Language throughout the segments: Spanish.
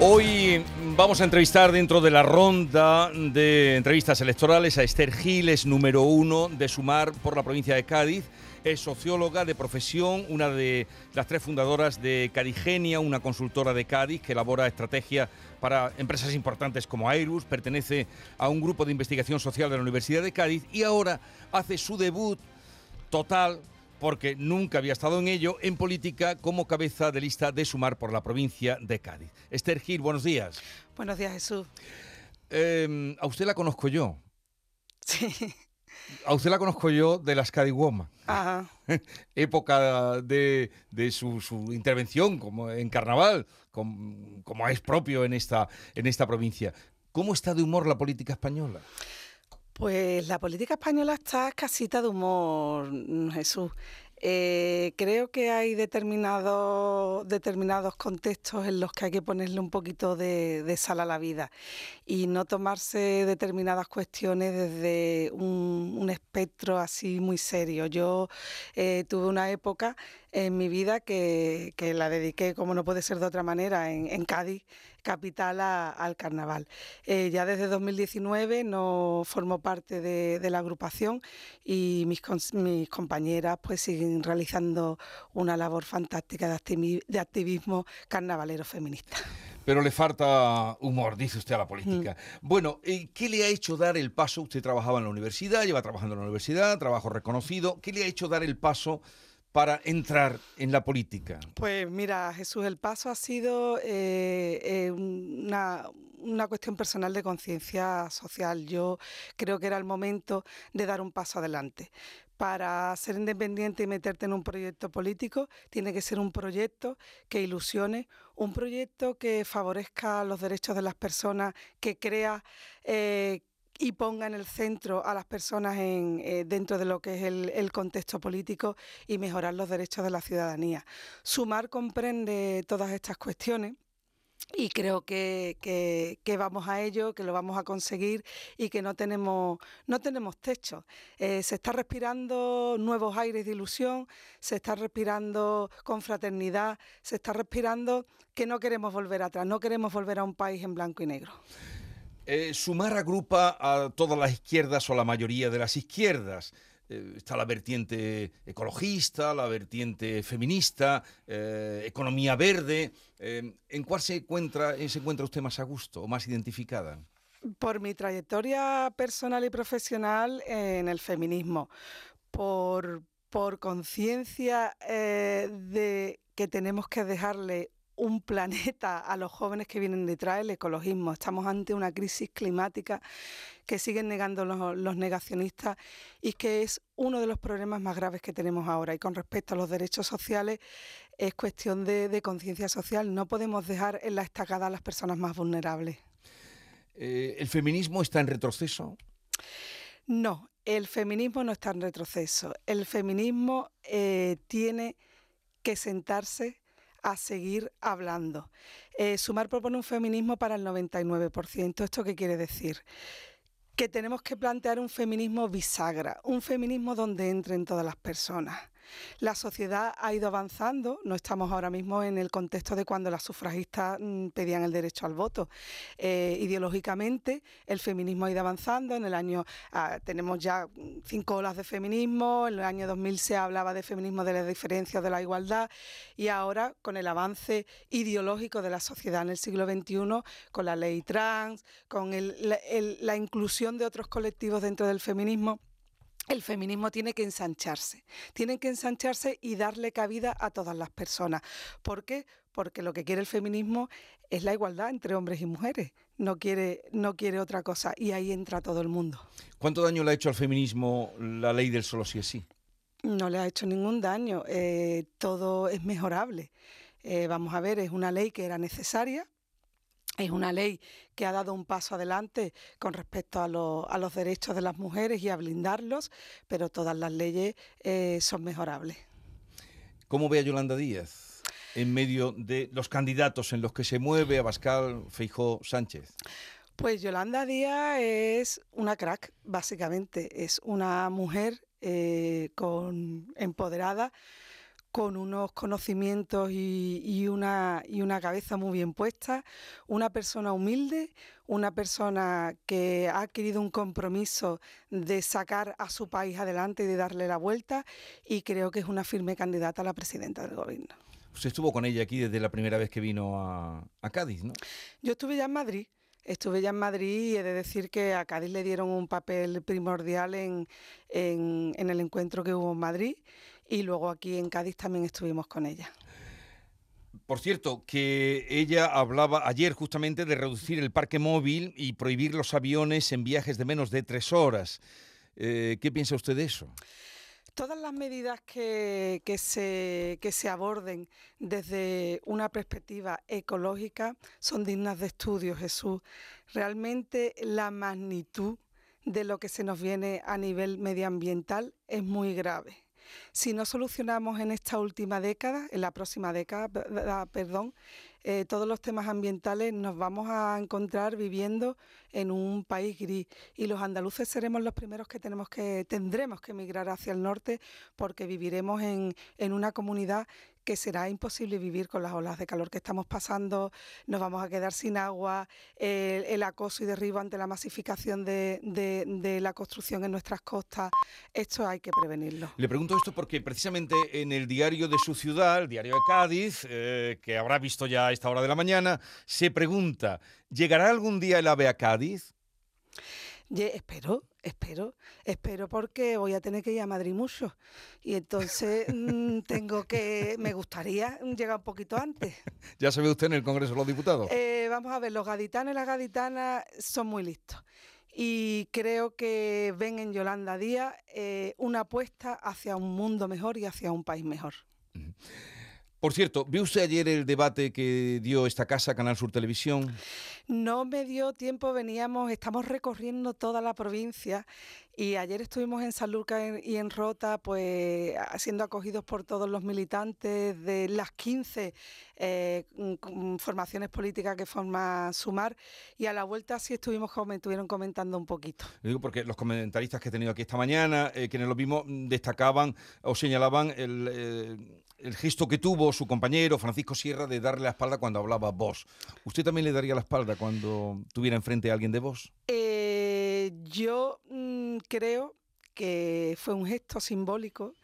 Hoy vamos a entrevistar dentro de la ronda de entrevistas electorales a Esther Giles, número uno de Sumar por la provincia de Cádiz. Es socióloga de profesión, una de las tres fundadoras de Cadigenia, una consultora de Cádiz que elabora estrategias para empresas importantes como Airus, pertenece a un grupo de investigación social de la Universidad de Cádiz y ahora hace su debut total porque nunca había estado en ello, en política como cabeza de lista de Sumar por la provincia de Cádiz. Esther Gil, buenos días. Buenos días, Jesús. Eh, a usted la conozco yo. Sí. A usted la conozco yo de las Cádiz Woman. Ajá. Época de, de su, su, intervención como en carnaval, como, como, es propio en esta, en esta provincia. ¿Cómo está de humor la política española? Pues la política española está casita de humor, Jesús. Eh, creo que hay determinados, contextos en los que hay que ponerle un poquito de, sal a la vida y no tomarse determinadas cuestiones desde un, espectro así muy serio. Yo eh, tuve una época en mi vida que, que, la dediqué, como no puede ser de otra manera, en Cádiz, capital, a, al carnaval. Eh, ya desde 2019 no formo parte de, de la agrupación y mis, mis, compañeras pues siguen realizando una labor fantástica de, activi de activismo carnavalero feminista. Pero le falta humor, dice usted a la política. Mm. Bueno, ¿qué le ha hecho dar el paso? Usted trabajaba en la universidad, lleva trabajando en la universidad, trabajo reconocido. ¿Qué le ha hecho dar el paso para entrar en la política? Pues mira, Jesús, el paso ha sido eh, eh, una, cuestión personal de conciencia social. Yo creo que era el momento de dar un paso adelante. Para ser independiente y meterte en un proyecto político, tiene que ser un proyecto que ilusione, un proyecto que favorezca los derechos de las personas, que crea eh, y ponga en el centro a las personas en, eh, dentro de lo que es el, contexto político y mejorar los derechos de la ciudadanía. Sumar comprende todas estas cuestiones y creo que, que, vamos a ello, que lo vamos a conseguir y que no tenemos, no tenemos techo. Eh, se está respirando nuevos aires de ilusión, se está respirando con fraternidad, se está respirando que no queremos volver atrás, no queremos volver a un país en blanco y negro. Eh, sumar agrupa a todas las izquierdas o la mayoría de las izquierdas. Eh, está la vertiente ecologista, la vertiente feminista, eh, economía verde. ¿En cuál se encuentra, se encuentra usted más a gusto o más identificada? Por mi trayectoria personal y profesional en el feminismo, por, por conciencia de que tenemos que dejarle un planeta a los jóvenes que vienen detrás, el ecologismo. Estamos ante una crisis climática que siguen negando los, los, negacionistas y que es uno de los problemas más graves que tenemos ahora. Y con respecto a los derechos sociales, es cuestión de, de conciencia social. No podemos dejar en la estacada a las personas más vulnerables. Eh, ¿El feminismo está en retroceso? No, el feminismo no está en retroceso. El feminismo eh, tiene que sentarse a seguir hablando. Eh, Sumar propone un feminismo para el 99%. ¿Esto qué quiere decir? Que tenemos que plantear un feminismo bisagra, un feminismo donde entren todas las personas. La sociedad ha ido avanzando, no estamos ahora mismo en el contexto de cuando las sufragistas mmm, pedían el derecho al voto. Eh, ideológicamente, el feminismo ha ido avanzando. En el año ah, tenemos ya cinco olas de feminismo, en el año 2000 se hablaba de feminismo de la diferencia, de la igualdad, y ahora con el avance ideológico de la sociedad en el siglo XXI, con la ley trans, con el, la inclusión de otros colectivos dentro del feminismo el feminismo tiene que ensancharse, tiene que ensancharse y darle cabida a todas las personas. ¿Por qué? Porque lo que quiere el feminismo es la igualdad entre hombres y mujeres, no quiere, no quiere otra cosa y ahí entra todo el mundo. ¿Cuánto daño le ha hecho al feminismo la ley del solo sí es sí? No le ha hecho ningún daño, eh, todo es mejorable. Eh, vamos a ver, es una ley que era necesaria, es una ley que ha dado un paso adelante con respecto a, lo, a, los derechos de las mujeres y a blindarlos, pero todas las leyes eh, son mejorables. ¿Cómo ve a Yolanda Díaz en medio de los candidatos en los que se mueve Abascal, Feijó, Sánchez? Pues Yolanda Díaz es una crack, básicamente. Es una mujer eh, con, empoderada con unos conocimientos y, una, y una cabeza muy bien puesta, una persona humilde, una persona que ha adquirido un compromiso de sacar a su país adelante y de darle la vuelta y creo que es una firme candidata a la presidenta del gobierno. Usted estuvo con ella aquí desde la primera vez que vino a, a Cádiz, ¿no? Yo estuve ya en Madrid. Estuve ya en Madrid y he de decir que a Cádiz le dieron un papel primordial en, en, el encuentro que hubo en Madrid y luego aquí en Cádiz también estuvimos con ella. Por cierto, que ella hablaba ayer justamente de reducir el parque móvil y prohibir los aviones en viajes de menos de tres horas. Eh, ¿Qué piensa usted de eso? Todas las medidas que, se, que se aborden desde una perspectiva ecológica son dignas de estudio, Jesús. Realmente la magnitud de lo que se nos viene a nivel medioambiental es muy grave. Si no solucionamos en esta última década, en la próxima década, perdón, eh, todos los temas ambientales nos vamos a encontrar viviendo en un país gris. Y los andaluces seremos los primeros que tenemos que tendremos que emigrar hacia el norte porque viviremos en, en una comunidad que será imposible vivir con las olas de calor que estamos pasando, nos vamos a quedar sin agua, el, acoso y derribo ante la masificación de, la construcción en nuestras costas, esto hay que prevenirlo. Le pregunto esto porque precisamente en el diario de su ciudad, el diario de Cádiz, eh, que habrá visto ya a esta hora de la mañana, se pregunta, ¿llegará algún día el AVE a Cádiz? espero, espero, espero porque voy a tener que ir a Madrid mucho. Y entonces mm, tengo que, me gustaría llegar un poquito antes. ¿Ya se ve usted en el Congreso de los Diputados? Eh, vamos a ver, los gaditanos y las gaditanas son muy listos. Y creo que ven en Yolanda Díaz eh, una apuesta hacia un mundo mejor y hacia un país mejor. Por cierto, ¿vio usted ayer el debate que dio esta casa, Canal Sur Televisión? No me dio tiempo, veníamos, estamos recorriendo toda la provincia y ayer estuvimos en Sanlúcar y en Rota, pues siendo acogidos por todos los militantes de las 15 eh, formaciones políticas que forma Sumar y a la vuelta sí estuvimos estuvieron comentando un poquito. digo porque los comentaristas que he tenido aquí esta mañana, eh, quienes lo vimos, destacaban o señalaban el... El gesto que tuvo su compañero Francisco Sierra de darle la espalda cuando hablaba vos. ¿Usted también le daría la espalda cuando tuviera enfrente a alguien de vos? Eh, yo mm, creo que fue un gesto simbólico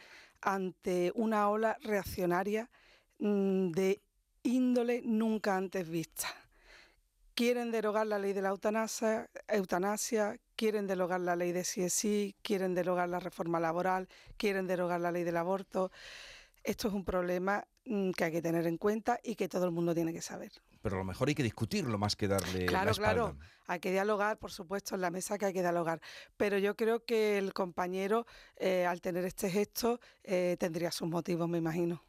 ante una ola reaccionaria mm, de índole nunca antes vista. Quieren derogar la ley de la eutanasia, quieren derogar la ley de sí quieren derogar la reforma laboral, quieren derogar la ley del aborto esto es un problema mm, que hay que tener en cuenta y que todo el mundo tiene que saber. Pero a lo mejor hay que discutirlo más que darle claro, la espalda. Claro, hay que dialogar, por supuesto, en la mesa que hay que dialogar. Pero yo creo que el compañero, eh, al tener este gesto, eh, tendría sus motivos, me imagino.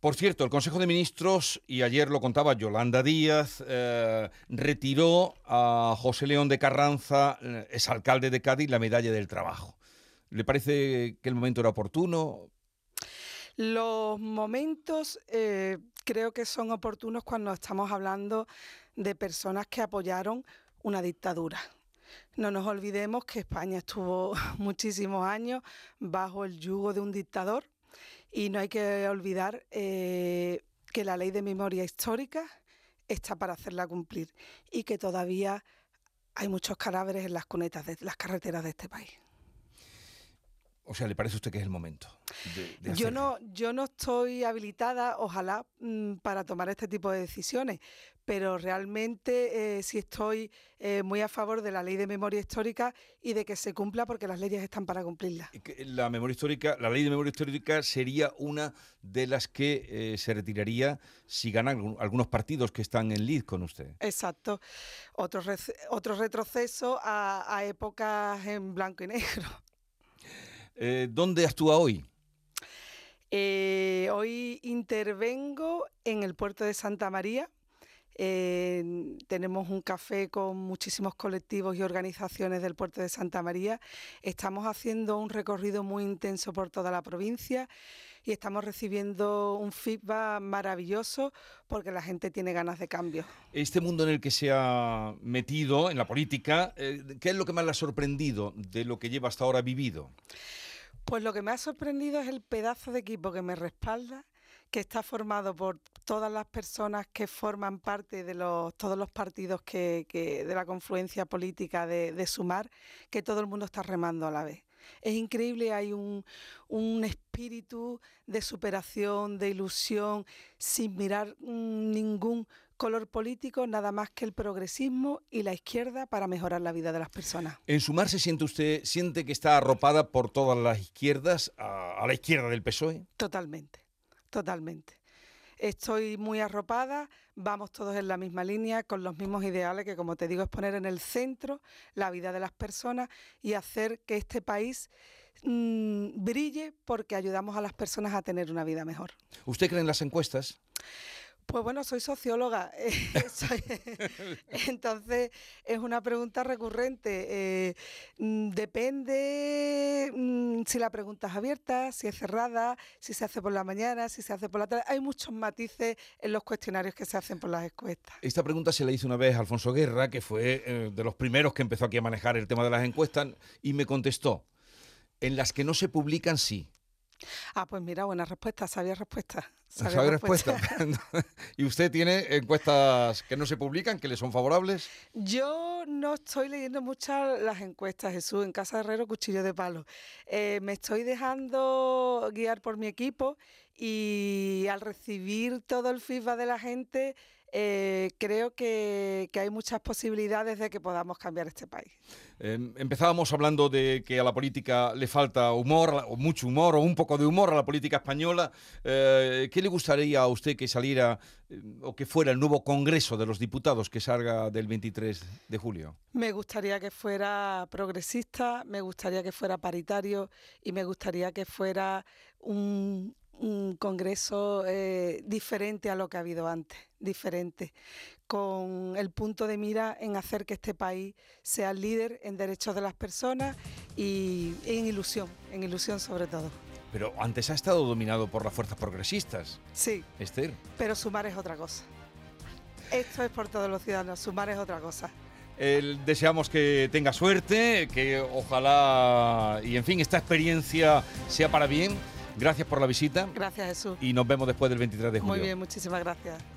Por cierto, el Consejo de Ministros, y ayer lo contaba Yolanda Díaz, eh, retiró a José León de Carranza, es alcalde de Cádiz, la medalla del trabajo. ¿Le parece que el momento era oportuno? Los momentos eh, creo que son oportunos cuando estamos hablando de personas que apoyaron una dictadura. No nos olvidemos que España estuvo muchísimos años bajo el yugo de un dictador y no hay que olvidar eh, que la ley de memoria histórica está para hacerla cumplir y que todavía hay muchos cadáveres en las cunetas de las carreteras de este país. O sea, ¿le parece a usted que es el momento? yo, no, yo no estoy habilitada, ojalá, mm, para tomar este tipo de decisiones, pero realmente eh, sí estoy eh, muy a favor de la ley de memoria histórica y de que se cumpla porque las leyes están para cumplirla. La memoria histórica, la ley de memoria histórica sería una de las que eh, se retiraría si ganan algunos partidos que están en lead con usted. Exacto. Otro, otro retroceso a épocas en blanco y negro. Eh, ¿Dónde actúa hoy? Eh, hoy intervengo en el puerto de Santa María. tenemos un café con muchísimos colectivos y organizaciones del puerto de Santa María. Estamos haciendo un recorrido muy intenso por toda la provincia y estamos recibiendo un feedback maravilloso porque la gente tiene ganas de cambio. Este mundo en el que se ha metido, en la política, eh, ¿qué es lo que más le ha sorprendido de lo que lleva hasta ahora vivido? Pues lo que me ha sorprendido es el pedazo de equipo que me respalda, que está formado por todas las personas que forman parte de los, todos los partidos que, de la confluencia política de, Sumar, que todo el mundo está remando a la vez. Es increíble, hay un, un, espíritu de superación, de ilusión, sin mirar mm, ningún color político, nada más que el progresismo y la izquierda para mejorar la vida de las personas. En Sumar se siente usted, siente que está arropada por todas las izquierdas, a, la izquierda del PSOE. Totalmente, totalmente. Estoy muy arropada, vamos todos en la misma línea, con los mismos ideales, que como te digo es poner en el centro la vida de las personas y hacer que este país mm, brille porque ayudamos a las personas a tener una vida mejor. ¿Usted cree en las encuestas? Pues bueno, soy socióloga, eh, entonces es una pregunta recurrente. Eh, mm, depende mm, si la pregunta es abierta, si es cerrada, si se hace por la mañana, si se hace por la tarde. Hay muchos matices en los cuestionarios que se hacen por las encuestas. Esta pregunta se la hizo una vez a Alfonso Guerra, que fue eh, de los primeros que empezó aquí a manejar el tema de las encuestas, y me contestó, en las que no se publican sí, Ah, pues mira, buena respuesta, sabía respuesta. Sabía, respuesta. ¿Y usted tiene encuestas que no se publican, que le son favorables? Yo no estoy leyendo muchas las encuestas, Jesús, en Casa Herrero, cuchillo de palo. Eh, me estoy dejando guiar por mi equipo y al recibir todo el feedback de la gente, eh, creo que, hay muchas posibilidades de que podamos cambiar este país. Em, empezábamos hablando de que a la política le falta humor, o mucho humor, o un poco de humor a la política española. Eh, ¿Qué le gustaría a usted que saliera eh, o que fuera el nuevo Congreso de los Diputados que salga del 23 de julio? Me gustaría que fuera progresista, me gustaría que fuera paritario y me gustaría que fuera un, un congreso eh, diferente a lo que ha habido antes, diferente, con el punto de mira en hacer que este país sea líder en derechos de las personas y en ilusión, en ilusión sobre todo. Pero antes ha estado dominado por las fuerzas progresistas. Sí. Esther. Pero sumar es otra cosa. Esto es por todos los ciudadanos, sumar es otra cosa. deseamos que tenga suerte, que ojalá y en fin esta experiencia sea para bien Gracias por la visita. Gracias, Jesús. Y nos vemos después del 23 de julio. Muy bien, muchísimas gracias.